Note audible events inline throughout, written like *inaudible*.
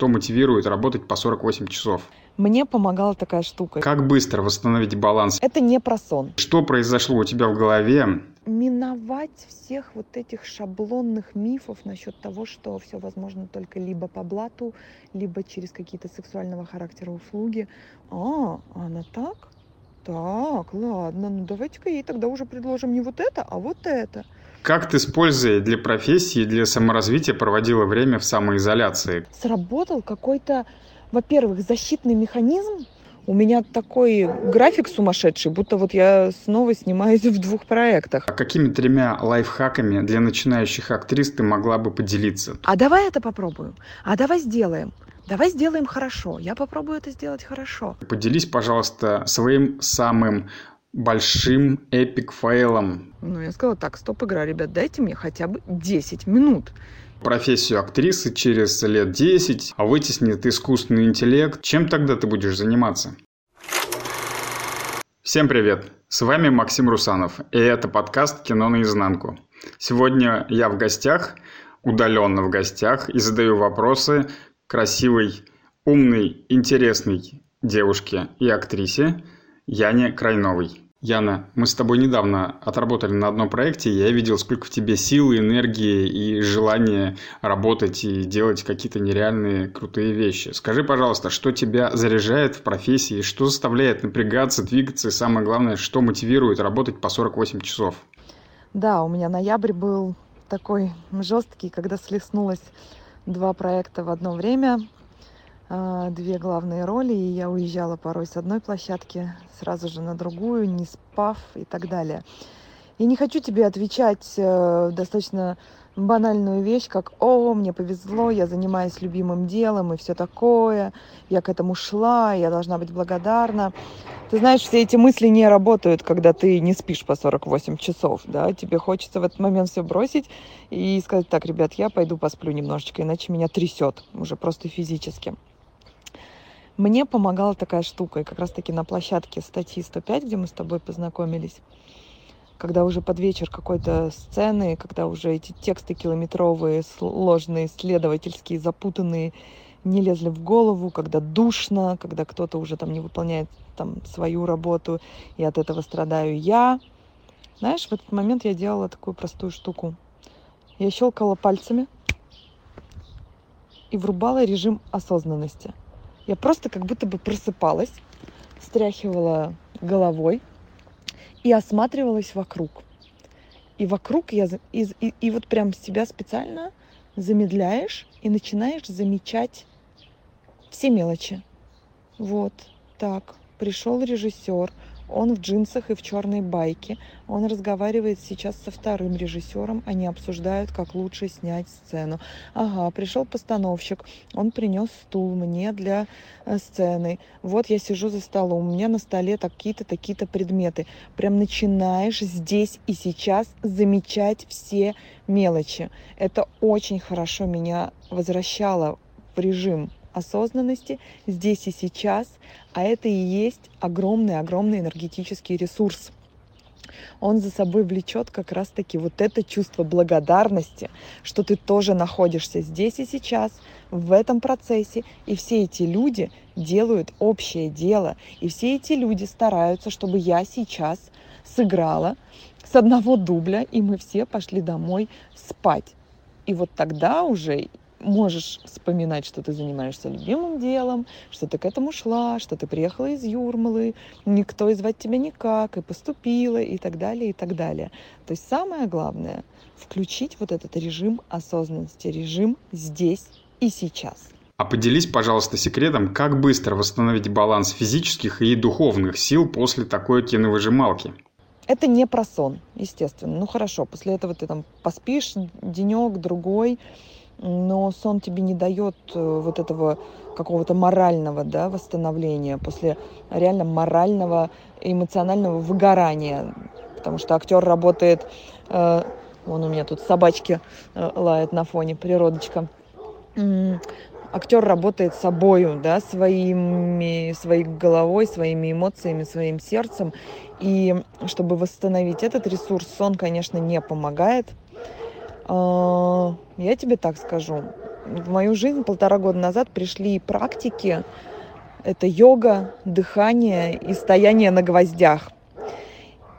что мотивирует работать по 48 часов? Мне помогала такая штука. Как быстро восстановить баланс? Это не про сон. Что произошло у тебя в голове? Миновать всех вот этих шаблонных мифов насчет того, что все возможно только либо по блату, либо через какие-то сексуального характера услуги. А, она так? Так, ладно, ну давайте-ка ей тогда уже предложим не вот это, а вот это. Как ты с пользой для профессии, для саморазвития проводила время в самоизоляции? Сработал какой-то, во-первых, защитный механизм. У меня такой график сумасшедший, будто вот я снова снимаюсь в двух проектах. А какими тремя лайфхаками для начинающих актрис ты могла бы поделиться? А давай это попробуем. А давай сделаем. Давай сделаем хорошо. Я попробую это сделать хорошо. Поделись, пожалуйста, своим самым большим эпик фейлом. Ну, я сказала, так, стоп, игра, ребят, дайте мне хотя бы 10 минут. Профессию актрисы через лет 10 а вытеснит искусственный интеллект. Чем тогда ты будешь заниматься? Всем привет! С вами Максим Русанов, и это подкаст «Кино наизнанку». Сегодня я в гостях, удаленно в гостях, и задаю вопросы красивой, умной, интересной девушке и актрисе Яне Крайновой. Яна, мы с тобой недавно отработали на одном проекте, я видел, сколько в тебе силы, энергии и желания работать и делать какие-то нереальные крутые вещи. Скажи, пожалуйста, что тебя заряжает в профессии, что заставляет напрягаться, двигаться и самое главное, что мотивирует работать по 48 часов? Да, у меня ноябрь был такой жесткий, когда слеснулось два проекта в одно время, две главные роли, и я уезжала порой с одной площадки сразу же на другую, не спав и так далее. И не хочу тебе отвечать э, достаточно банальную вещь, как «О, мне повезло, я занимаюсь любимым делом» и все такое, я к этому шла, я должна быть благодарна. Ты знаешь, все эти мысли не работают, когда ты не спишь по 48 часов, да, тебе хочется в этот момент все бросить и сказать, так, ребят, я пойду посплю немножечко, иначе меня трясет уже просто физически. Мне помогала такая штука, и как раз-таки на площадке статьи 105, где мы с тобой познакомились, когда уже под вечер какой-то сцены, когда уже эти тексты километровые, сложные, исследовательские, запутанные, не лезли в голову, когда душно, когда кто-то уже там не выполняет там свою работу, и от этого страдаю я. Знаешь, в этот момент я делала такую простую штуку. Я щелкала пальцами и врубала режим осознанности. Я просто как будто бы просыпалась, стряхивала головой и осматривалась вокруг. И вокруг я и, и, и вот прям себя специально замедляешь и начинаешь замечать все мелочи. Вот так. Пришел режиссер, он в джинсах и в черной байке. Он разговаривает сейчас со вторым режиссером. Они обсуждают, как лучше снять сцену. Ага, пришел постановщик. Он принес стул мне для э, сцены. Вот я сижу за столом. У меня на столе такие-то, такие-то предметы. Прям начинаешь здесь и сейчас замечать все мелочи. Это очень хорошо меня возвращало в режим осознанности здесь и сейчас, а это и есть огромный-огромный энергетический ресурс. Он за собой влечет как раз-таки вот это чувство благодарности, что ты тоже находишься здесь и сейчас, в этом процессе, и все эти люди делают общее дело, и все эти люди стараются, чтобы я сейчас сыграла с одного дубля, и мы все пошли домой спать. И вот тогда уже можешь вспоминать, что ты занимаешься любимым делом, что ты к этому шла, что ты приехала из Юрмалы, никто и звать тебя никак, и поступила, и так далее, и так далее. То есть самое главное — включить вот этот режим осознанности, режим здесь и сейчас. А поделись, пожалуйста, секретом, как быстро восстановить баланс физических и духовных сил после такой киновыжималки? Это не про сон, естественно. Ну хорошо, после этого ты там поспишь денек, другой, но сон тебе не дает э, вот этого какого-то морального да, восстановления после реально морального эмоционального выгорания. Потому что актер работает, э, вон у меня тут собачки э, лают на фоне, природочка. Актер работает собою, да, своими, своей головой, своими эмоциями, своим сердцем. И чтобы восстановить этот ресурс, сон, конечно, не помогает. А, я тебе так скажу. в мою жизнь полтора года назад пришли практики. Это йога, дыхание и стояние на гвоздях.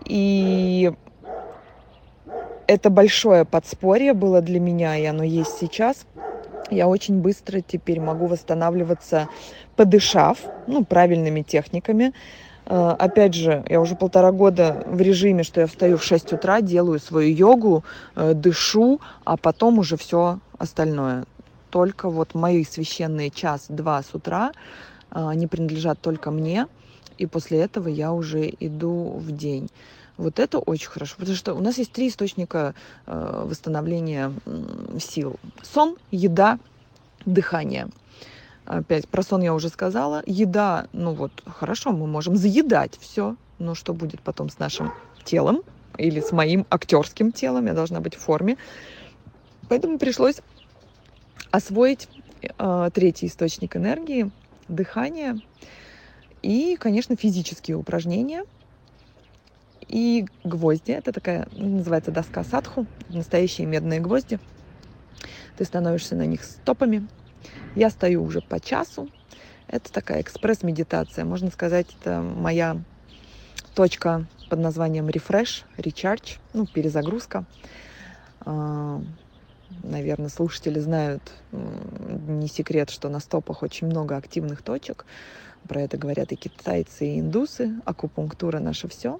И это большое подспорье было для меня, и оно есть сейчас. Я очень быстро теперь могу восстанавливаться, подышав, ну, правильными техниками. Э, опять же, я уже полтора года в режиме, что я встаю в 6 утра, делаю свою йогу, э, дышу, а потом уже все остальное. Только вот мои священные час-два с утра, э, они принадлежат только мне, и после этого я уже иду в день. Вот это очень хорошо, потому что у нас есть три источника восстановления сил. Сон, еда, дыхание. Опять про сон я уже сказала. Еда, ну вот, хорошо, мы можем заедать все. Но что будет потом с нашим телом или с моим актерским телом? Я должна быть в форме. Поэтому пришлось освоить э, третий источник энергии, дыхание и, конечно, физические упражнения – и гвозди. Это такая, называется доска садху, настоящие медные гвозди. Ты становишься на них стопами. Я стою уже по часу. Это такая экспресс-медитация. Можно сказать, это моя точка под названием refresh, recharge, ну, перезагрузка. А, Наверное, слушатели знают, не секрет, что на стопах очень много активных точек. Про это говорят и китайцы, и индусы. Акупунктура наше все.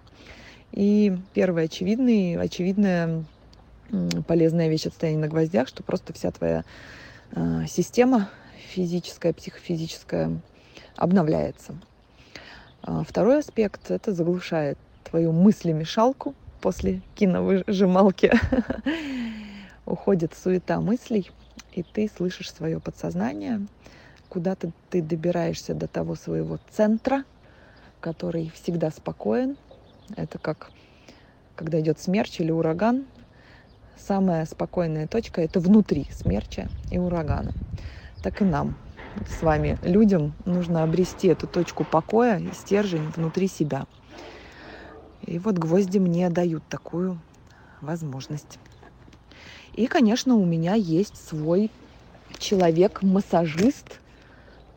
И первое очевидное, очевидная полезная вещь от стояния на гвоздях, что просто вся твоя система физическая, психофизическая обновляется. А второй аспект – это заглушает твою мыслемешалку после киновыжималки. *laughs* Уходит суета мыслей, и ты слышишь свое подсознание, куда-то ты добираешься до того своего центра, который всегда спокоен, это как когда идет смерч или ураган. Самая спокойная точка – это внутри смерча и урагана. Так и нам с вами, людям, нужно обрести эту точку покоя и стержень внутри себя. И вот гвозди мне дают такую возможность. И, конечно, у меня есть свой человек-массажист,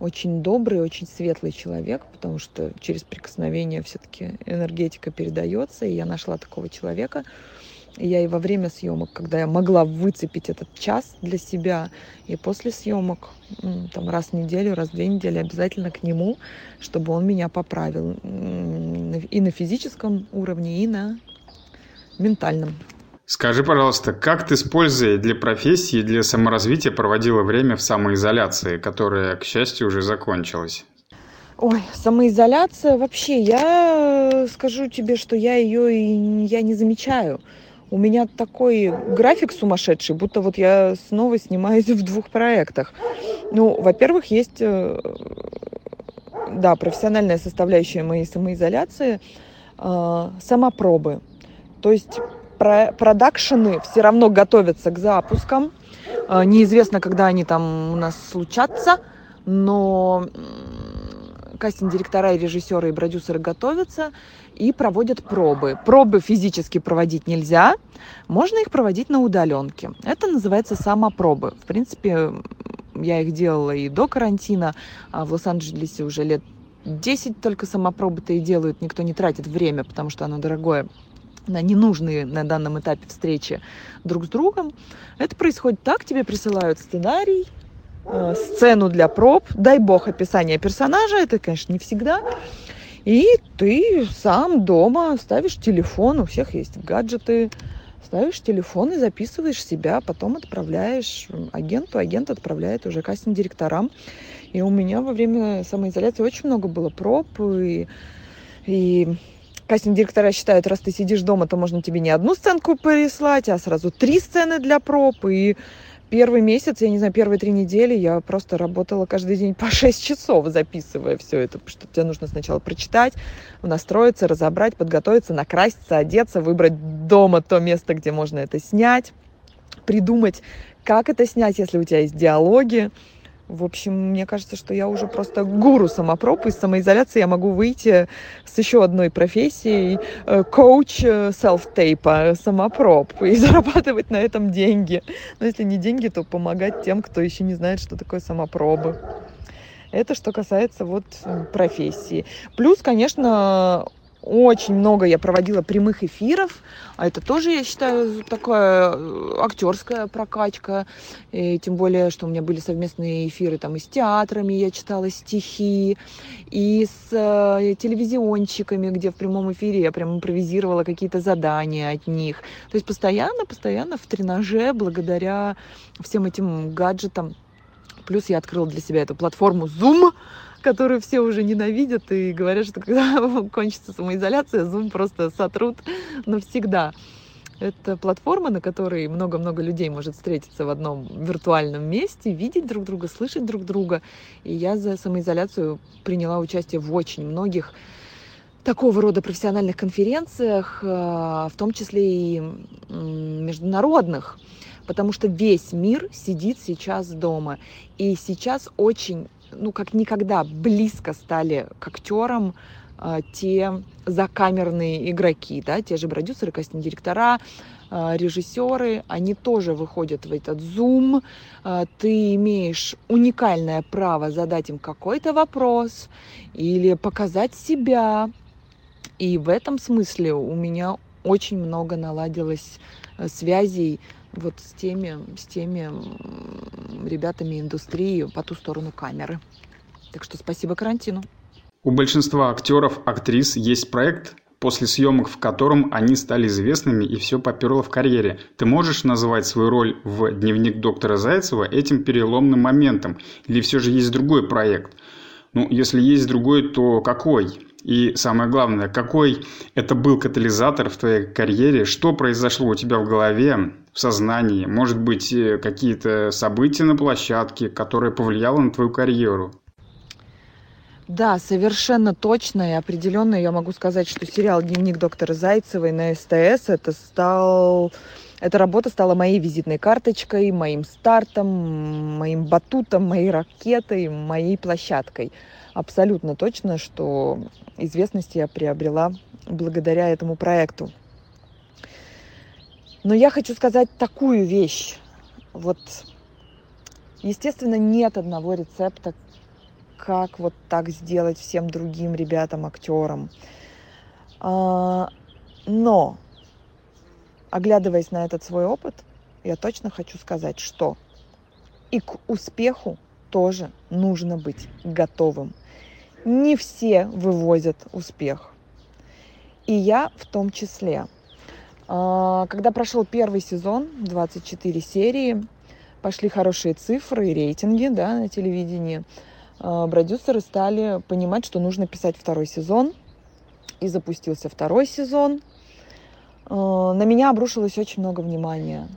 очень добрый, очень светлый человек, потому что через прикосновение все-таки энергетика передается, и я нашла такого человека. И я и во время съемок, когда я могла выцепить этот час для себя, и после съемок, там раз в неделю, раз в две недели обязательно к нему, чтобы он меня поправил и на физическом уровне, и на ментальном. Скажи, пожалуйста, как ты с пользой для профессии и для саморазвития проводила время в самоизоляции, которая, к счастью, уже закончилась? Ой, самоизоляция вообще, я скажу тебе, что я ее я не замечаю. У меня такой график сумасшедший, будто вот я снова снимаюсь в двух проектах. Ну, во-первых, есть, э, да, профессиональная составляющая моей самоизоляции, э, самопробы. То есть продакшены все равно готовятся к запускам. А, неизвестно, когда они там у нас случатся, но кастинг-директора и режиссеры и продюсеры готовятся и проводят пробы. Пробы физически проводить нельзя, можно их проводить на удаленке. Это называется самопробы. В принципе, я их делала и до карантина, а в Лос-Анджелесе уже лет 10 только самопробы-то и делают, никто не тратит время, потому что оно дорогое на ненужные на данном этапе встречи друг с другом. Это происходит так, тебе присылают сценарий, э, сцену для проб, дай бог описание персонажа, это, конечно, не всегда. И ты сам дома ставишь телефон, у всех есть гаджеты, ставишь телефон и записываешь себя, потом отправляешь агенту, агент отправляет уже кастинг-директорам. И у меня во время самоизоляции очень много было проб, и, и Кастинг-директора считают, раз ты сидишь дома, то можно тебе не одну сценку прислать, а сразу три сцены для проб. И первый месяц, я не знаю, первые три недели я просто работала каждый день по *laughs* 6 часов, записывая все это, что тебе нужно сначала прочитать, настроиться, разобрать, подготовиться, накраситься, одеться, выбрать дома то место, где можно это снять, придумать, как это снять, если у тебя есть диалоги, В общем, мне кажется, что я уже просто гуру самопроб. Из самоизоляции я могу выйти с еще одной профессией э, коуч э, селф-тейпа, самопроб, и *laughs* зарабатывать на этом деньги. Но если не деньги, то помогать тем, кто еще не знает, что такое самопробы. Это что касается вот профессии. Плюс, конечно, очень много я проводила прямых эфиров, а это тоже, я считаю, такая э, актерская прокачка, и тем более, что у меня были совместные эфиры там и с театрами, я читала стихи, и с э, телевизионщиками, где в прямом эфире я прям импровизировала какие-то задания от них. То есть постоянно, постоянно в тренаже, благодаря всем этим гаджетам. Плюс я открыла для себя эту платформу Zoom, которую все уже ненавидят и говорят, что когда *laughs* кончится самоизоляция, Zoom просто сотрут навсегда. Это платформа, на которой много-много людей может встретиться в одном виртуальном месте, видеть друг друга, слышать друг друга. И я за самоизоляцию приняла участие в очень многих такого рода профессиональных конференциях, э, в том числе и международных, потому что весь мир сидит сейчас дома. И сейчас очень ну, как никогда близко стали к актерам э, те закамерные игроки, да, те же продюсеры, кастинг-директора, э, режиссеры, они тоже выходят в этот Zoom, э, ты имеешь уникальное право задать им какой-то вопрос или показать себя. И в этом смысле у меня очень много наладилось связей вот с теми, с теми ребятами индустрии по ту сторону камеры. Так что спасибо карантину. У большинства актеров, актрис есть проект, после съемок в котором они стали известными и все поперло в карьере. Ты можешь называть свою роль в «Дневник доктора Зайцева» этим переломным моментом? Или все же есть другой проект? Ну, если есть другой, то какой? И самое главное, какой это был катализатор в твоей карьере? Что произошло у тебя в голове, в сознании? Может быть, э, какие-то события на площадке, которые повлияло на твою карьеру? Да, совершенно точно и определенно я могу сказать, что сериал «Дневник доктора Зайцевой» на СТС это стал... Эта работа стала моей визитной карточкой, моим стартом, моим батутом, моей ракетой, моей площадкой. Абсолютно точно, что известность я приобрела благодаря этому проекту. Но я хочу сказать такую вещь. Вот, естественно, нет одного рецепта, как вот так сделать всем другим ребятам, актерам. А, но, оглядываясь на этот свой опыт, я точно хочу сказать, что и к успеху тоже нужно быть готовым не все вывозят успех. И я в том числе. А, когда прошел первый сезон, 24 серии, пошли хорошие цифры и рейтинги да, на телевидении, а, продюсеры стали понимать, что нужно писать второй сезон. И запустился второй сезон. А, на меня обрушилось очень много внимания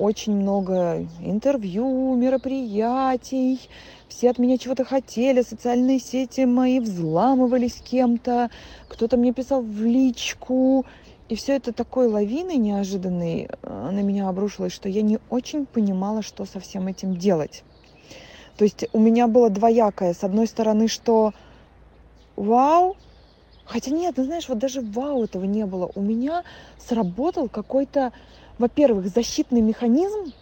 очень много интервью, мероприятий, все от меня чего-то хотели, социальные сети мои взламывались кем-то, кто-то мне писал в личку, и все это такой лавиной неожиданной э, на меня обрушилось, что я не очень понимала, что со всем этим делать. То есть у меня было двоякое. С одной стороны, что вау, хотя нет, ну знаешь, вот даже вау этого не было. У меня сработал какой-то во-первых, защитный механизм,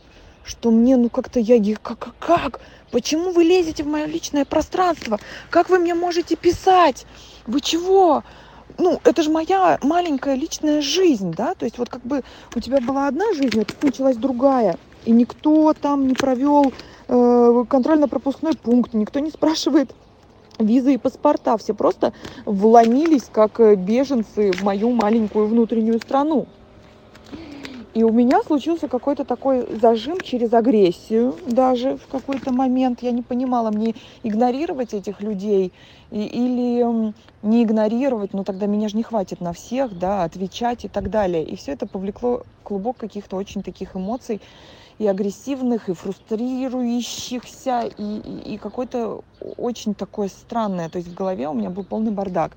что мне, ну как-то я, как, как, почему вы лезете в мое личное пространство? Как вы мне можете писать? Вы чего? Ну, это же моя маленькая личная жизнь, да, то есть вот как бы у тебя была одна жизнь, а тут началась другая, и никто там не провел э, контрольно-пропускной пункт, никто не спрашивает визы и паспорта, все просто вломились как э, беженцы в мою маленькую внутреннюю страну. И у меня случился какой-то такой зажим через агрессию даже в какой-то момент. Я не понимала, мне игнорировать этих людей и, или не игнорировать, но тогда меня же не хватит на всех, да, отвечать и так далее. И все это повлекло клубок каких-то очень таких эмоций и агрессивных, и фрустрирующихся, и, и, и какое-то очень такое странное. То есть в голове у меня был полный бардак.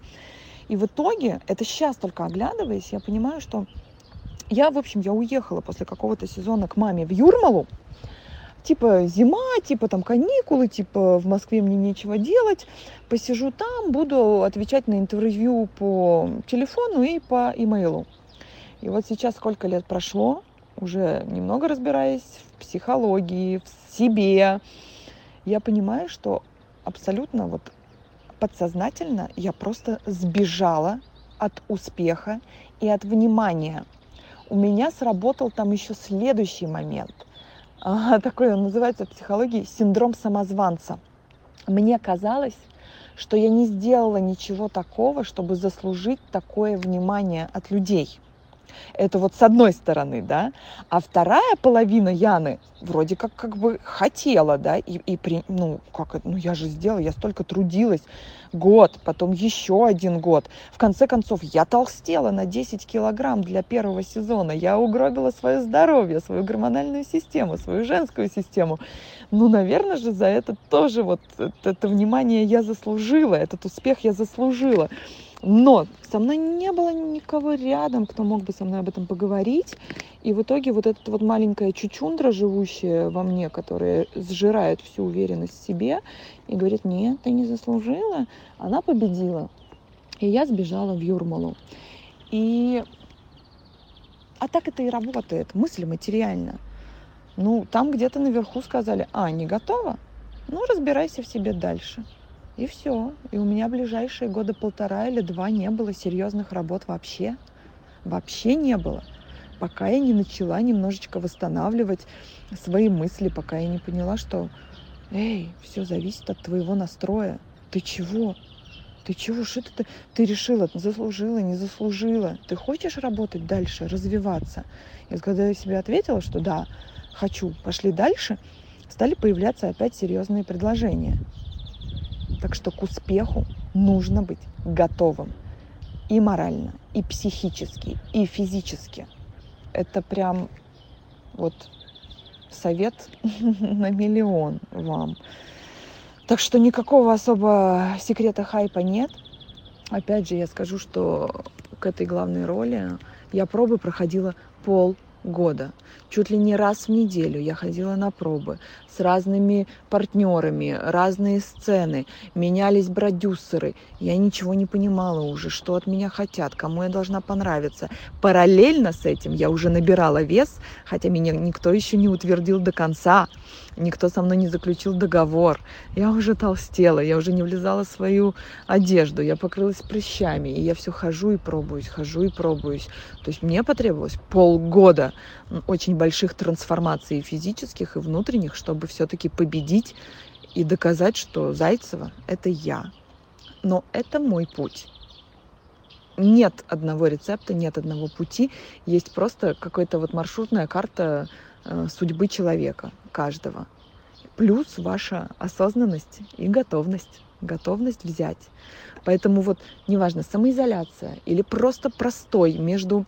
И в итоге, это сейчас только оглядываясь, я понимаю, что я, в общем, я уехала после какого-то сезона к маме в Юрмалу, типа зима, типа там каникулы, типа в Москве мне нечего делать, посижу там, буду отвечать на интервью по телефону и по имейлу. И вот сейчас сколько лет прошло, уже немного разбираясь в психологии, в себе, я понимаю, что абсолютно вот подсознательно я просто сбежала от успеха и от внимания. У меня сработал там еще следующий момент. А, такой он называется в психологии синдром самозванца. Мне казалось, что я не сделала ничего такого, чтобы заслужить такое внимание от людей – это вот с одной стороны, да. А вторая половина Яны вроде как как бы хотела, да, и, и при, ну, как ну я же сделала, я столько трудилась, год, потом еще один год. В конце концов, я толстела на 10 килограмм для первого сезона, я угробила свое здоровье, свою гормональную систему, свою женскую систему. Ну, наверное же, за это тоже вот это, это внимание я заслужила, этот успех я заслужила. Но со мной не было никого рядом, кто мог бы со мной об этом поговорить. И в итоге вот эта вот маленькая чучундра, живущая во мне, которая сжирает всю уверенность в себе и говорит, нет, ты не заслужила, она победила. И я сбежала в Юрмалу. И... А так это и работает, мысль материально. Ну, там где-то наверху сказали, а, не готова? Ну, разбирайся в себе дальше. И все. И у меня ближайшие года полтора или два не было серьезных работ вообще. Вообще не было. Пока я не начала немножечко восстанавливать свои мысли, пока я не поняла, что эй, все зависит от твоего настроя. Ты чего? Ты чего? Что ты, ты решила? Заслужила, не заслужила? Ты хочешь работать дальше, развиваться? И когда я себе ответила, что да, хочу, пошли дальше, стали появляться опять серьезные предложения. Так что к успеху нужно быть готовым и морально, и психически, и физически. Это прям вот совет *laughs* на миллион вам. Так что никакого особо секрета хайпа нет. Опять же, я скажу, что к этой главной роли я пробы проходила пол года. Чуть ли не раз в неделю я ходила на пробы с разными партнерами, разные сцены, менялись продюсеры. Я ничего не понимала уже, что от меня хотят, кому я должна понравиться. Параллельно с этим я уже набирала вес, хотя меня никто еще не утвердил до конца, никто со мной не заключил договор. Я уже толстела, я уже не влезала в свою одежду, я покрылась прыщами, и я все хожу и пробуюсь, хожу и пробуюсь. То есть мне потребовалось полгода очень больших трансформаций физических и внутренних, чтобы все-таки победить и доказать, что Зайцева – это я. Но это мой путь. Нет одного рецепта, нет одного пути. Есть просто какая-то вот маршрутная карта судьбы человека, каждого. Плюс ваша осознанность и готовность. Готовность взять. Поэтому вот неважно, самоизоляция или просто простой между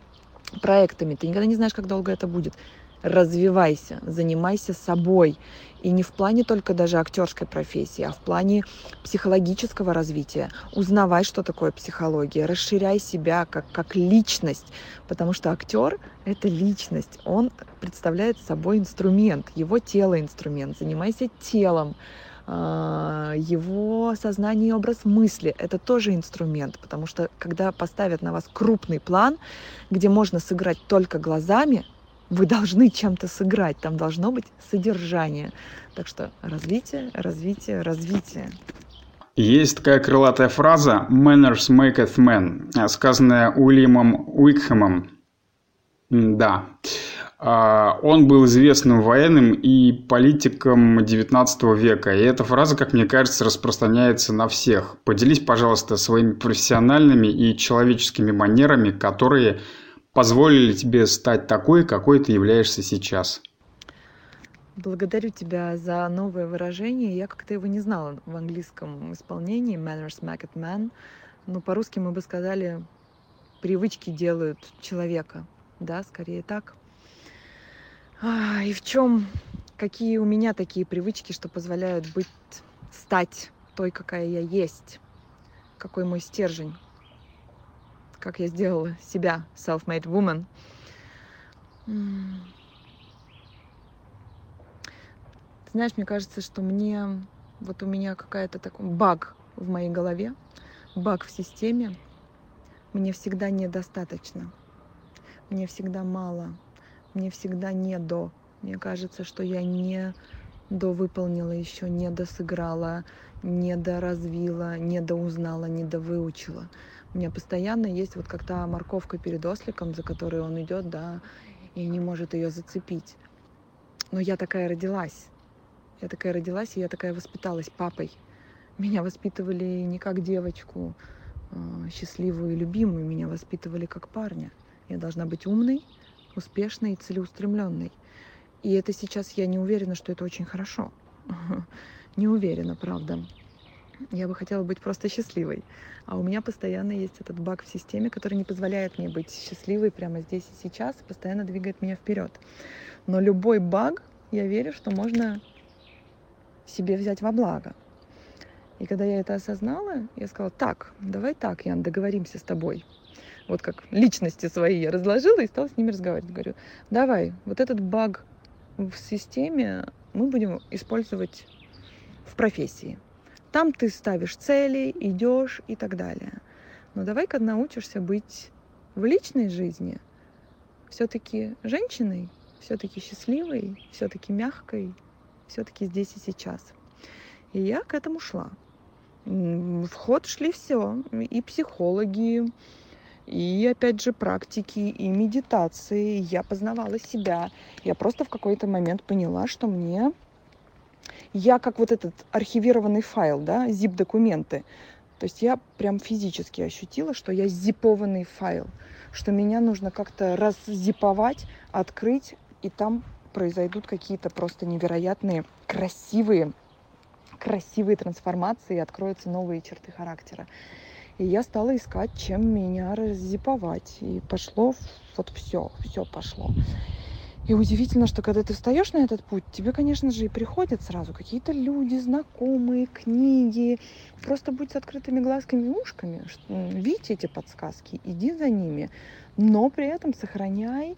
проектами, ты никогда не знаешь, как долго это будет. Развивайся, занимайся собой. И не в плане только даже актерской профессии, а в плане психологического развития. Узнавай, что такое психология, расширяй себя как, как личность, потому что актер — это личность, он представляет собой инструмент, его тело инструмент. Занимайся телом, а, его сознание и образ мысли – это тоже инструмент, потому что когда поставят на вас крупный план, где можно сыграть только глазами, вы должны чем-то сыграть, там должно быть содержание. Так что развитие, развитие, развитие. Есть такая крылатая фраза «manners maketh man», сказанная Уильямом Уикхэмом. Да. А, он был известным военным и политиком XIX века. И эта фраза, как мне кажется, распространяется на всех. Поделись, пожалуйста, своими профессиональными и человеческими манерами, которые позволили тебе стать такой, какой ты являешься сейчас. Благодарю тебя за новое выражение. Я как-то его не знала в английском исполнении. Manners make it man. Но по-русски мы бы сказали, привычки делают человека. Да, скорее так. А, и в чем, какие у меня такие привычки, что позволяют быть, стать той, какая я есть, какой мой стержень, как я сделала себя, self-made woman. Знаешь, мне кажется, что мне вот у меня какая-то такой баг в моей голове, баг в системе. Мне всегда недостаточно. Мне всегда мало. Мне всегда не до. Мне кажется, что я не довыполнила еще, не досыграла, не доразвила, не доузнала, не довыучила. У меня постоянно есть вот как то морковка перед осликом, за которой он идет, да, и не может ее зацепить. Но я такая родилась. Я такая родилась, и я такая воспиталась папой. Меня воспитывали не как девочку, а, счастливую и любимую, меня воспитывали как парня. Я должна быть умной, успешной и целеустремленной. И это сейчас я не уверена, что это очень хорошо. *laughs* Не уверена, правда. Я бы хотела быть просто счастливой. А у меня постоянно есть этот баг в системе, который не позволяет мне быть счастливой прямо здесь и сейчас, постоянно двигает меня вперед. Но любой баг, я верю, что можно себе взять во благо. И когда я это осознала, я сказала, так, давай так, Ян, договоримся с тобой. Вот как личности свои я разложила и стала с ними разговаривать. Говорю, давай, вот этот баг в системе мы будем использовать в профессии. Там ты ставишь цели, идешь и так далее. Но давай-ка научишься быть в личной жизни все-таки женщиной, все-таки счастливой, все-таки мягкой, все-таки здесь и сейчас. И я к этому шла. В ход шли все. И психологи, и опять же практики, и медитации. Я познавала себя. Я просто в какой-то момент поняла, что мне... Я как вот этот архивированный файл, да, zip-документы. То есть я прям физически ощутила, что я зипованный файл, что меня нужно как-то раззиповать, открыть, и там произойдут какие-то просто невероятные, красивые, красивые трансформации, откроются новые черты характера. И я стала искать, чем меня раззиповать. И пошло вот все, все пошло. И удивительно, что когда ты встаешь на этот путь, тебе, конечно же, и приходят сразу какие-то люди, знакомые, книги. Просто будь с открытыми глазками и ушками. Видите эти подсказки, иди за ними. Но при этом сохраняй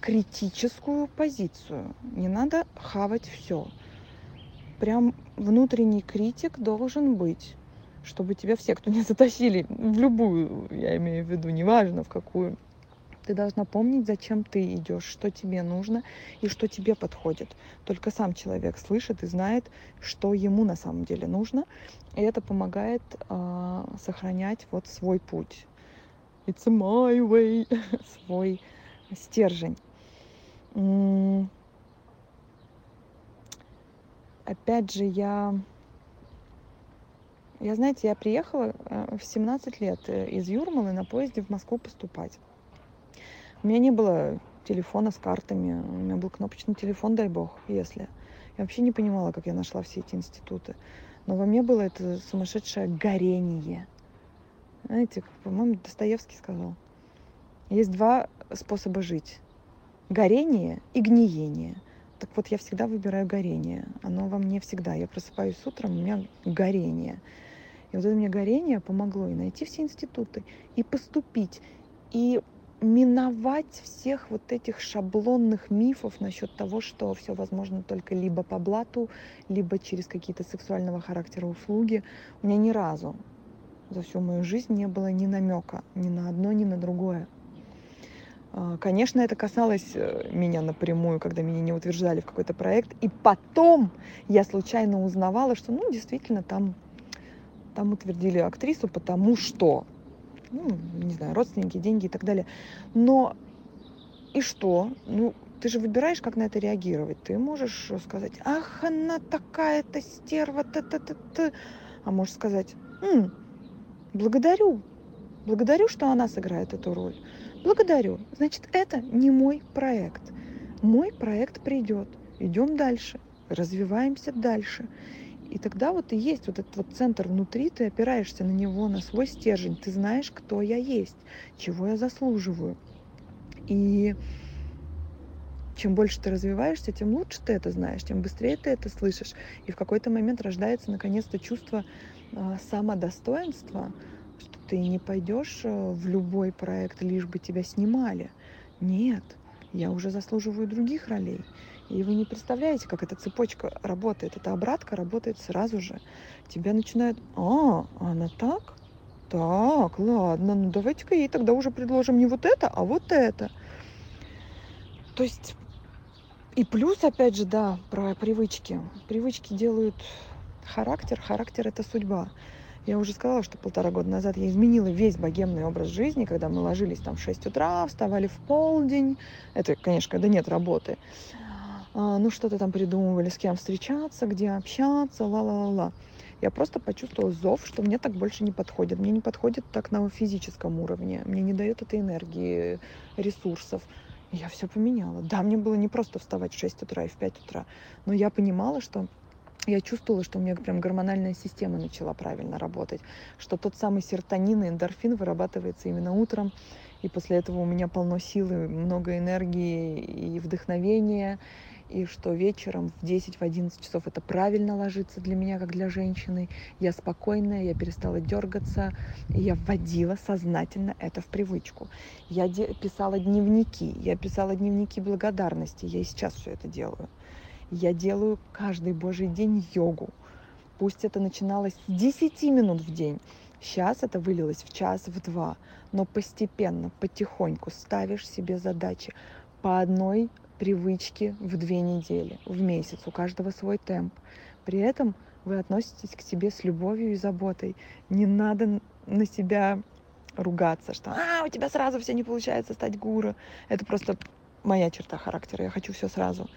критическую позицию. Не надо хавать все. Прям внутренний критик должен быть чтобы тебя все, кто не *laughs* затащили в любую, я имею в виду, неважно в какую, ты должна помнить, зачем ты идешь, что тебе нужно и что тебе подходит. Только сам человек слышит и знает, что ему на самом деле нужно, и это помогает э, сохранять вот свой путь. It's my way, *laughs* свой стержень. Опять же, я я, знаете, я приехала э, в 17 лет э, из Юрмалы на поезде в Москву поступать. У меня не было телефона с картами, у меня был кнопочный телефон, дай бог, если. Я вообще не понимала, как я нашла все эти институты. Но во мне было это сумасшедшее горение. Знаете, по-моему, Достоевский сказал. Есть два способа жить. Горение и гниение. Так вот, я всегда выбираю горение. Оно во мне всегда. Я просыпаюсь утром, у меня горение. И вот это мне горение помогло и найти все институты, и поступить, и миновать всех вот этих шаблонных мифов насчет того, что все возможно только либо по блату, либо через какие-то сексуального характера услуги. У меня ни разу за всю мою жизнь не было ни намека ни на одно, ни на другое. А, конечно, это касалось э, меня напрямую, когда меня не утверждали в какой-то проект. И потом я случайно узнавала, что, ну, действительно, там там утвердили актрису, потому что, ну, не знаю, родственники, деньги и так далее. Но и что? Ну, ты же выбираешь, как на это реагировать. Ты можешь сказать, ах, она такая-то стерва, т -т -т -т. а можешь сказать, М, благодарю, благодарю, что она сыграет эту роль. Благодарю. Значит, это не мой проект. Мой проект придет. Идем дальше, развиваемся дальше. И тогда вот и есть вот этот вот центр внутри, ты опираешься на него, на свой стержень, ты знаешь, кто я есть, чего я заслуживаю. И чем больше ты развиваешься, тем лучше ты это знаешь, тем быстрее ты это слышишь. И в какой-то момент рождается наконец-то чувство э, самодостоинства, что ты не пойдешь э, в любой проект, лишь бы тебя снимали. Нет, я уже заслуживаю других ролей. И вы не представляете, как эта цепочка работает. Эта обратка работает сразу же. Тебя начинает, а, она так? Так, ладно, ну давайте-ка ей тогда уже предложим не вот это, а вот это. То есть, и плюс, опять же, да, про привычки. Привычки делают характер, характер это судьба. Я уже сказала, что полтора года назад я изменила весь богемный образ жизни, когда мы ложились там в 6 утра, вставали в полдень. Это, конечно, когда нет работы. А, ну, что-то там придумывали, с кем встречаться, где общаться, ла-ла-ла. Я просто почувствовала зов, что мне так больше не подходит. Мне не подходит так на физическом уровне. Мне не дает этой энергии, ресурсов. я все поменяла. Да, мне было не просто вставать в 6 утра и в 5 утра, но я понимала, что я чувствовала, что у меня прям гормональная система начала правильно работать, что тот самый серотонин и эндорфин вырабатывается именно утром, и после этого у меня полно силы, много энергии и вдохновения, и что вечером в 10-11 часов это правильно ложится для меня, как для женщины. Я спокойная, я перестала дергаться, я вводила сознательно это в привычку. Я писала дневники, я писала дневники благодарности, я и сейчас все это делаю. Я делаю каждый божий день йогу. Пусть это начиналось с 10 минут в день. Сейчас это вылилось в час, в два. Но постепенно, потихоньку ставишь себе задачи по одной привычке в две недели, в месяц. У каждого свой темп. При этом вы относитесь к себе с любовью и заботой. Не надо на себя ругаться, что а, у тебя сразу все не получается стать гуру. Это просто моя черта характера. Я хочу все сразу.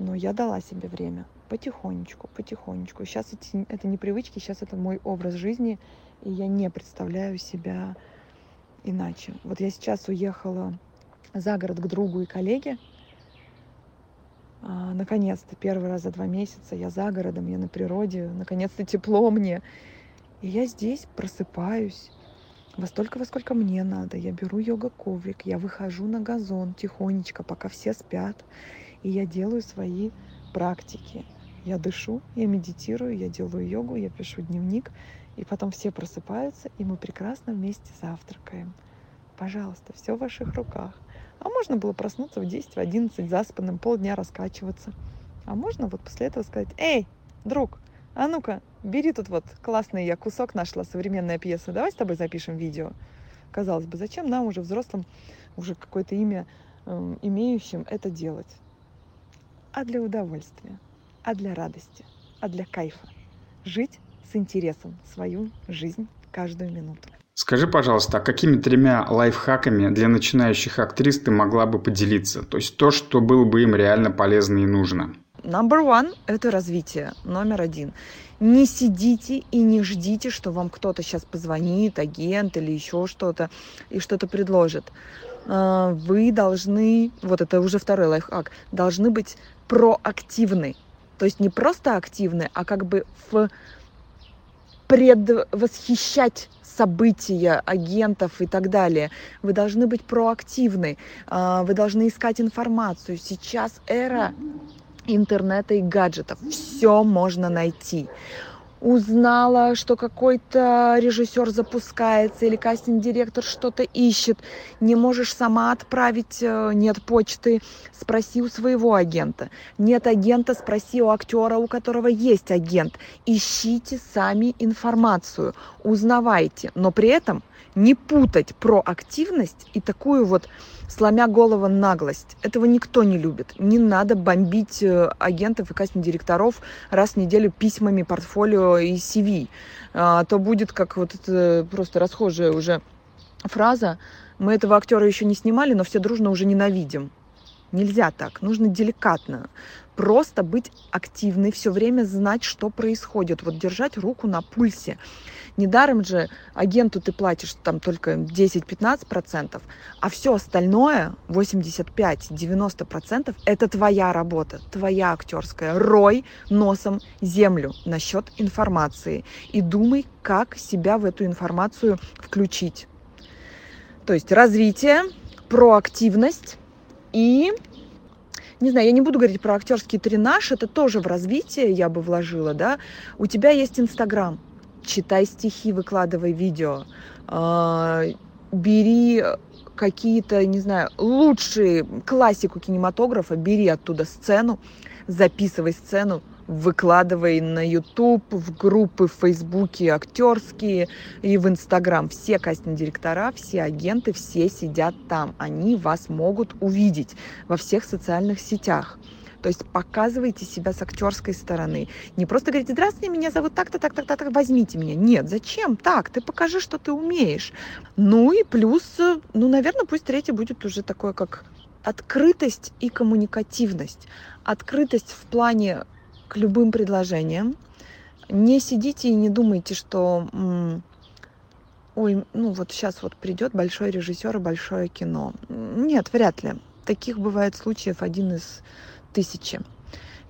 Но я дала себе время. Потихонечку, потихонечку. Сейчас эти, это не привычки, сейчас это мой образ жизни, и я не представляю себя иначе. Вот я сейчас уехала за город к другу и коллеге. А, наконец-то, первый раз за два месяца я за городом, я на природе, наконец-то тепло мне. И я здесь просыпаюсь во столько, во сколько мне надо. Я беру йога-коврик, я выхожу на газон тихонечко, пока все спят и я делаю свои практики. Я дышу, я медитирую, я делаю йогу, я пишу дневник, и потом все просыпаются, и мы прекрасно вместе завтракаем. Пожалуйста, все в ваших руках. А можно было проснуться в 10, в 11, заспанным, полдня раскачиваться. А можно вот после этого сказать, эй, друг, а ну-ка, бери тут вот классный я кусок нашла, современная пьеса, давай с тобой запишем видео. Казалось бы, зачем нам уже взрослым, уже какое-то имя э, имеющим это делать? а для удовольствия, а для радости, а для кайфа. Жить с интересом свою жизнь каждую минуту. Скажи, пожалуйста, а какими тремя лайфхаками для начинающих актрис ты могла бы поделиться? То есть то, что было бы им реально полезно и нужно. Number one – это развитие. Номер один. Не сидите и не ждите, что вам кто-то сейчас позвонит, агент или еще что-то, и что-то предложит. А, вы должны, вот это уже второй лайфхак, должны быть проактивны. То есть не просто активны, а как бы в предвосхищать события агентов и так далее. Вы должны быть проактивны, а, вы должны искать информацию. Сейчас эра интернета и гаджетов. Все можно найти узнала, что какой-то режиссер запускается или кастинг-директор что-то ищет, не можешь сама отправить, э, нет почты, спроси у своего агента. Нет агента, спроси у актера, у которого есть агент. Ищите сами информацию, узнавайте, но при этом не путать проактивность и такую вот сломя голову наглость. Этого никто не любит. Не надо бомбить э, агентов и кастинг-директоров раз в неделю письмами, портфолио и CV. А, то будет как вот это просто расхожая уже фраза. Мы этого актера еще не снимали, но все дружно уже ненавидим. Нельзя так, нужно деликатно. Просто быть активной, все время знать, что происходит. Вот держать руку на пульсе. Недаром же агенту ты платишь там только 10-15%, а все остальное, 85-90%, это твоя работа, твоя актерская. Рой носом землю насчет информации и думай, как себя в эту информацию включить. То есть развитие, проактивность и не знаю, я не буду говорить про актерский тренаж, это тоже в развитие я бы вложила, да. У тебя есть Инстаграм, читай стихи, выкладывай видео, а, бери какие-то, не знаю, лучшие классику кинематографа, бери оттуда сцену, записывай сцену, выкладывай на YouTube, в группы в Фейсбуке актерские и в Инстаграм. Все кастинг-директора, все агенты, все сидят там. Они вас могут увидеть во всех социальных сетях. То есть показывайте себя с актерской стороны. Не просто говорите, здравствуйте, меня зовут так-то, так-то, так-то, возьмите меня. Нет, зачем так? Ты покажи, что ты умеешь. Ну и плюс, ну, наверное, пусть третий будет уже такое, как открытость и коммуникативность. Открытость в плане к любым предложениям. Не сидите и не думайте, что ой, ну вот сейчас вот придет большой режиссер и большое кино. Нет, вряд ли. Таких бывает случаев один из тысячи.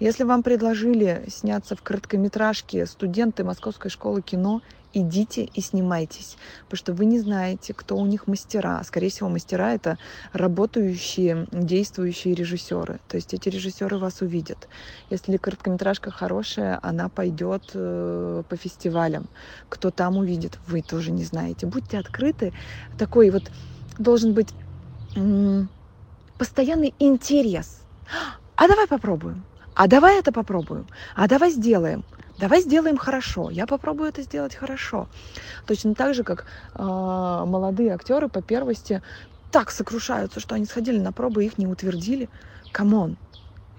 Если вам предложили сняться в короткометражке студенты Московской школы кино, идите и снимайтесь, потому что вы не знаете, кто у них мастера. Скорее всего, мастера это работающие, действующие режиссеры. То есть эти режиссеры вас увидят. Если короткометражка хорошая, она пойдет э, по фестивалям. Кто там увидит, вы тоже не знаете. Будьте открыты. Такой вот должен быть постоянный интерес. А давай попробуем. А давай это попробуем. А давай сделаем. Давай сделаем хорошо. Я попробую это сделать хорошо. Точно так же, как э, молодые актеры по первости так сокрушаются, что они сходили на пробы, их не утвердили. Come on.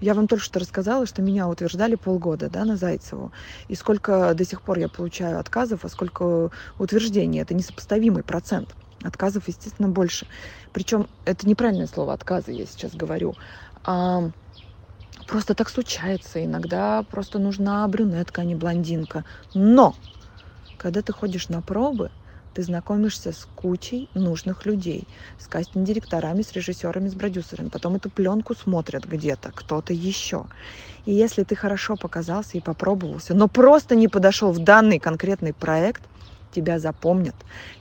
Я вам только что рассказала, что меня утверждали полгода да, на Зайцеву. И сколько до сих пор я получаю отказов, а сколько утверждений. Это несопоставимый процент. Отказов, естественно, больше. Причем это неправильное слово отказы, я сейчас говорю. А, Просто так случается. Иногда просто нужна брюнетка, а не блондинка. Но, когда ты ходишь на пробы, ты знакомишься с кучей нужных людей, с кастинг-директорами, с режиссерами, с продюсерами. Потом эту пленку смотрят где-то, кто-то еще. И если ты хорошо показался и попробовался, но просто не подошел в данный конкретный проект – тебя запомнят,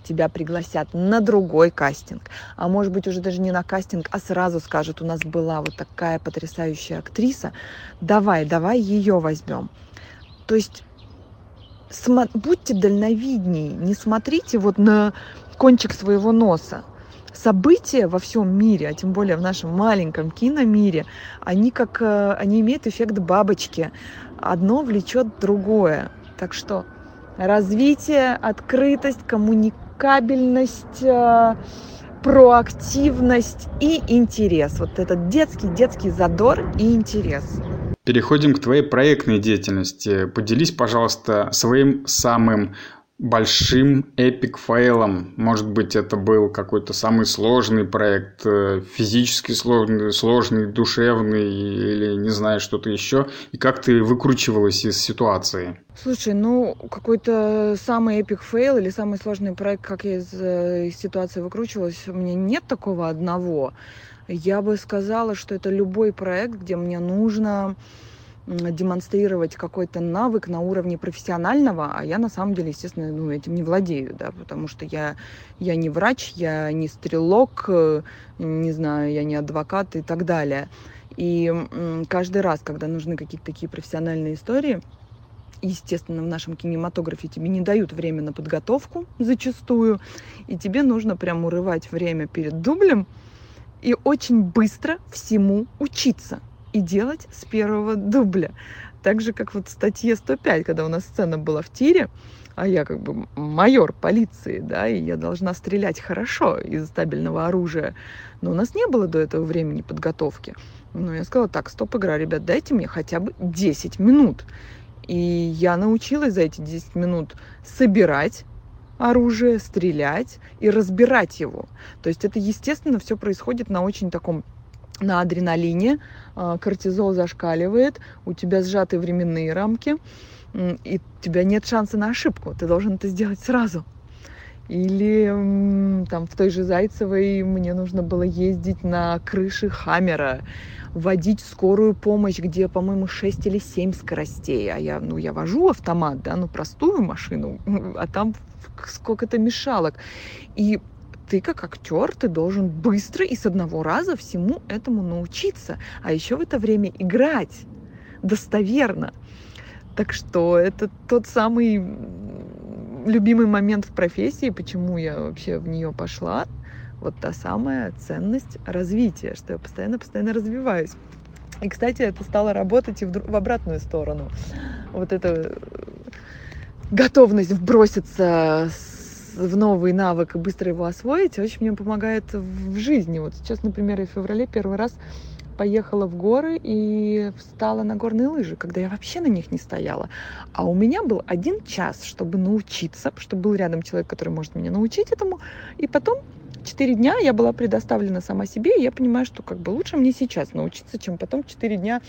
тебя пригласят на другой кастинг. А может быть уже даже не на кастинг, а сразу скажут, у нас была вот такая потрясающая актриса, давай, давай ее возьмем. То есть будьте дальновиднее, не смотрите вот на кончик своего носа. События во всем мире, а тем более в нашем маленьком киномире, они как э, они имеют эффект бабочки. Одно влечет другое. Так что развитие, открытость, коммуникабельность, э, проактивность и интерес. Вот этот детский, детский задор и интерес. Переходим к твоей проектной деятельности. Поделись, пожалуйста, своим самым большим epic fail ом. Может быть, это был какой-то самый сложный проект, э, физически сложный, сложный, душевный или не знаю, что-то еще. И как ты выкручивалась из ситуации? Слушай, ну, какой-то самый epic fail или самый сложный проект, как я из, э, из ситуации выкручивалась, у меня нет такого одного. Я бы сказала, что это любой проект, где мне нужно демонстрировать какой-то навык на уровне профессионального, а я на самом деле, естественно, ну, этим не владею, да, потому что я, я не врач, я не стрелок, э, не знаю, я не адвокат и так далее. И каждый раз, когда нужны какие-то такие профессиональные истории, естественно, в нашем кинематографе тебе не дают время на подготовку зачастую, и тебе нужно прям урывать время перед дублем и очень быстро всему учиться и делать с первого дубля. Так же, как вот в статье 105, когда у нас сцена была в тире, а я как бы майор полиции, да, и я должна стрелять хорошо из стабильного оружия. Но у нас не было до этого времени подготовки. Ну, я сказала, так, стоп, игра, ребят, дайте мне хотя бы 10 минут. И я научилась за эти 10 минут собирать оружие, стрелять и разбирать его. То есть это, естественно, все происходит на очень таком на адреналине, а, кортизол зашкаливает, у тебя сжатые временные рамки, и у тебя нет шанса на ошибку, ты должен это сделать сразу. Или там в той же Зайцевой мне нужно было ездить на крыше Хаммера, водить скорую помощь, где, по-моему, 6 или 7 скоростей. А я, ну, я вожу автомат, да, ну, простую машину, *laughs* а там сколько-то мешалок. И ты как актер, ты должен быстро и с одного раза всему этому научиться, а еще в это время играть достоверно. Так что это тот самый любимый момент в профессии, почему я вообще в нее пошла. вот та самая ценность развития, что я постоянно-постоянно развиваюсь. И, кстати, это стало работать и в, обратную сторону. Вот эта готовность броситься в новый навык и быстро его освоить, очень мне помогает в жизни. Вот сейчас, например, я в феврале первый раз поехала в горы и встала на горные лыжи, когда я вообще на них не стояла. А у меня был один час, чтобы научиться, чтобы был рядом человек, который может меня научить этому. И потом четыре дня я была предоставлена сама себе, и я понимаю, что как бы лучше мне сейчас научиться, чем потом четыре дня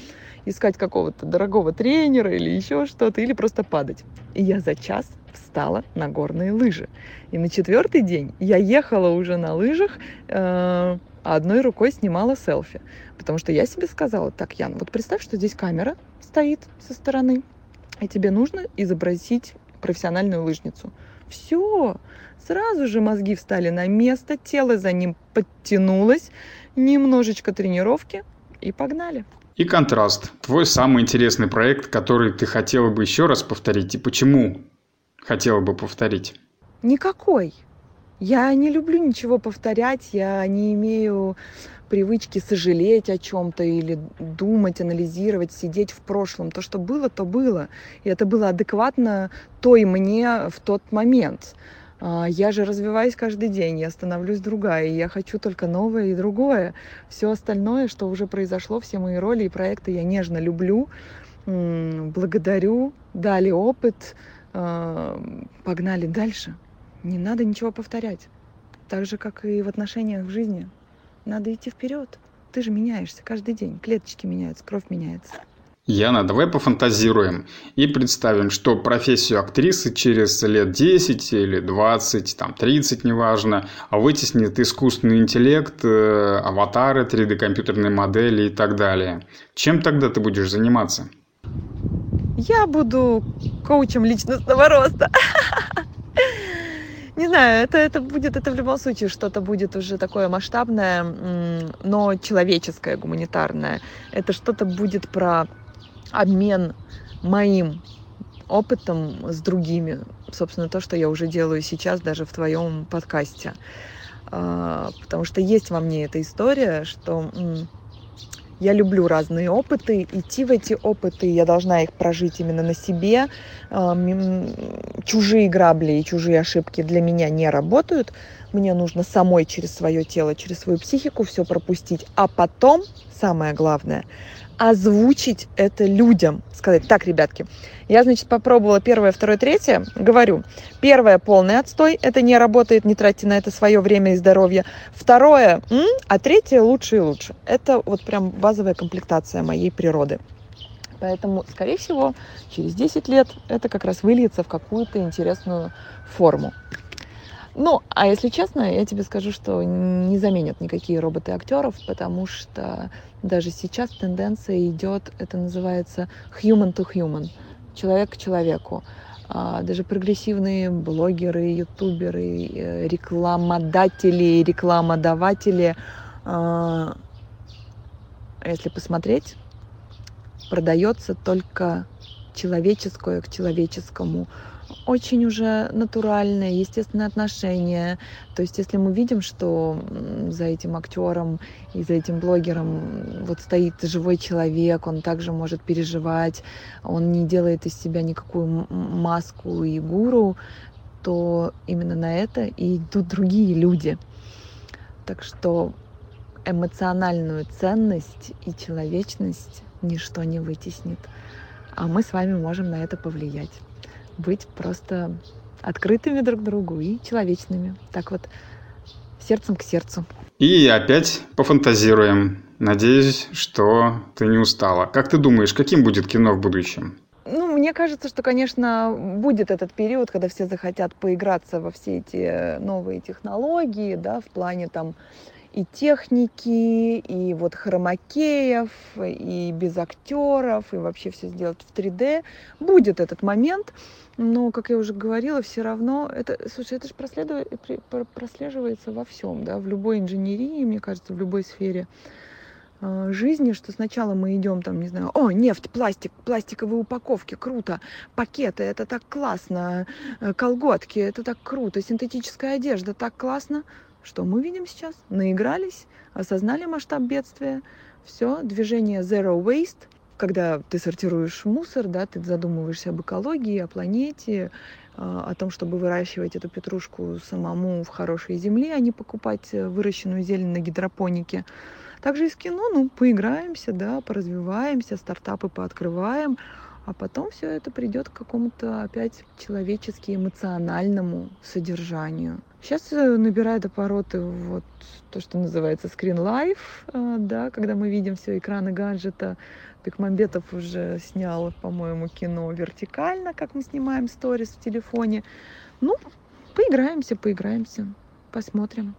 искать какого-то дорогого тренера или еще что-то, или просто падать. И я за час встала на горные лыжи. И на четвертый день я ехала уже на лыжах, э, а одной рукой снимала селфи. Потому что я себе сказала, так, Ян, вот представь, что здесь камера стоит со стороны, и тебе нужно изобразить профессиональную лыжницу. Все, сразу же мозги встали на место, тело за ним подтянулось, немножечко тренировки и погнали. И контраст. Твой самый интересный проект, который ты хотела бы еще раз повторить, и почему хотела бы повторить? Никакой. Я не люблю ничего повторять, я не имею привычки сожалеть о чем-то или думать, анализировать, сидеть в прошлом. То, что было, то было. И это было адекватно той мне в тот момент. А, я же развиваюсь каждый день, я становлюсь другая, и я хочу только новое и другое. Все остальное, что уже произошло, все мои роли и проекты я нежно люблю, благодарю, дали опыт, погнали дальше. Не надо ничего повторять. Так же, как и в отношениях в жизни. Надо идти вперед. Ты же меняешься каждый день. Клеточки меняются, кровь меняется. Яна, давай пофантазируем и представим, что профессию актрисы через лет 10 или 20, там 30, неважно, а вытеснит искусственный интеллект, э, аватары, 3D-компьютерные модели и так далее. Чем тогда ты будешь заниматься? Я буду коучем личностного роста. *laughs* Не знаю, это, это будет, это в любом случае что-то будет уже такое масштабное, но человеческое, гуманитарное. Это что-то будет про обмен моим опытом с другими. Собственно, то, что я уже делаю сейчас даже в твоем подкасте. А, потому что есть во мне эта история, что я люблю разные опыты, идти в эти опыты, я должна их прожить именно на себе. Чужие грабли и чужие ошибки для меня не работают. Мне нужно самой через свое тело, через свою психику все пропустить. А потом, самое главное, озвучить это людям. Сказать, так, ребятки, я, значит, попробовала первое, второе, третье. Говорю, первое полный отстой, это не работает, не тратьте на это свое время и здоровье. Второе, м, а третье лучше и лучше. Это вот прям базовая комплектация моей природы. Поэтому, скорее всего, через 10 лет это как раз выльется в какую-то интересную форму. Ну, а если честно, я тебе скажу, что не заменят никакие роботы актеров, потому что даже сейчас тенденция идет, это называется human to human, человек к человеку. А, даже прогрессивные блогеры, ютуберы, э, рекламодатели, рекламодаватели, а, если посмотреть, продается только человеческое к человеческому очень уже натуральное, естественное отношение. То есть, если мы видим, что за этим актером и за этим блогером вот стоит живой человек, он также может переживать, он не делает из себя никакую маску и гуру, то именно на это и идут другие люди. Так что эмоциональную ценность и человечность ничто не вытеснит. А мы с вами можем на это повлиять быть просто открытыми друг другу и человечными. Так вот, сердцем к сердцу. И опять пофантазируем. Надеюсь, что ты не устала. Как ты думаешь, каким будет кино в будущем? Ну, мне кажется, что, конечно, будет этот период, когда все захотят поиграться во все эти новые технологии, да, в плане там и техники, и вот хромакеев, и без актеров, и вообще все сделать в 3D. Будет этот момент, но, как я уже говорила, все равно это, слушай, это же прослеживается во всем, да, в любой инженерии, мне кажется, в любой сфере э, жизни, что сначала мы идем там, не знаю, о, нефть, пластик, пластиковые упаковки, круто, пакеты, это так классно, э, колготки, это так круто, синтетическая одежда, так классно, Что мы видим сейчас? Наигрались, осознали масштаб бедствия. Все, движение Zero Waste. Когда ты сортируешь мусор, да, ты задумываешься об экологии, о планете, а, о том, чтобы выращивать эту петрушку самому в хорошей земле, а не покупать э, выращенную зелень на гидропонике. Также из кино, ну, поиграемся, да, поразвиваемся, стартапы пооткрываем, а потом все это придет к какому-то опять человечески эмоциональному содержанию. Сейчас э, набирает обороты вот то, что называется screen life, э, да, когда мы видим все экраны гаджета. Бекмамбетов уже снял, по-моему, кино вертикально, как мы снимаем сторис в телефоне. Ну, поиграемся, поиграемся, посмотрим.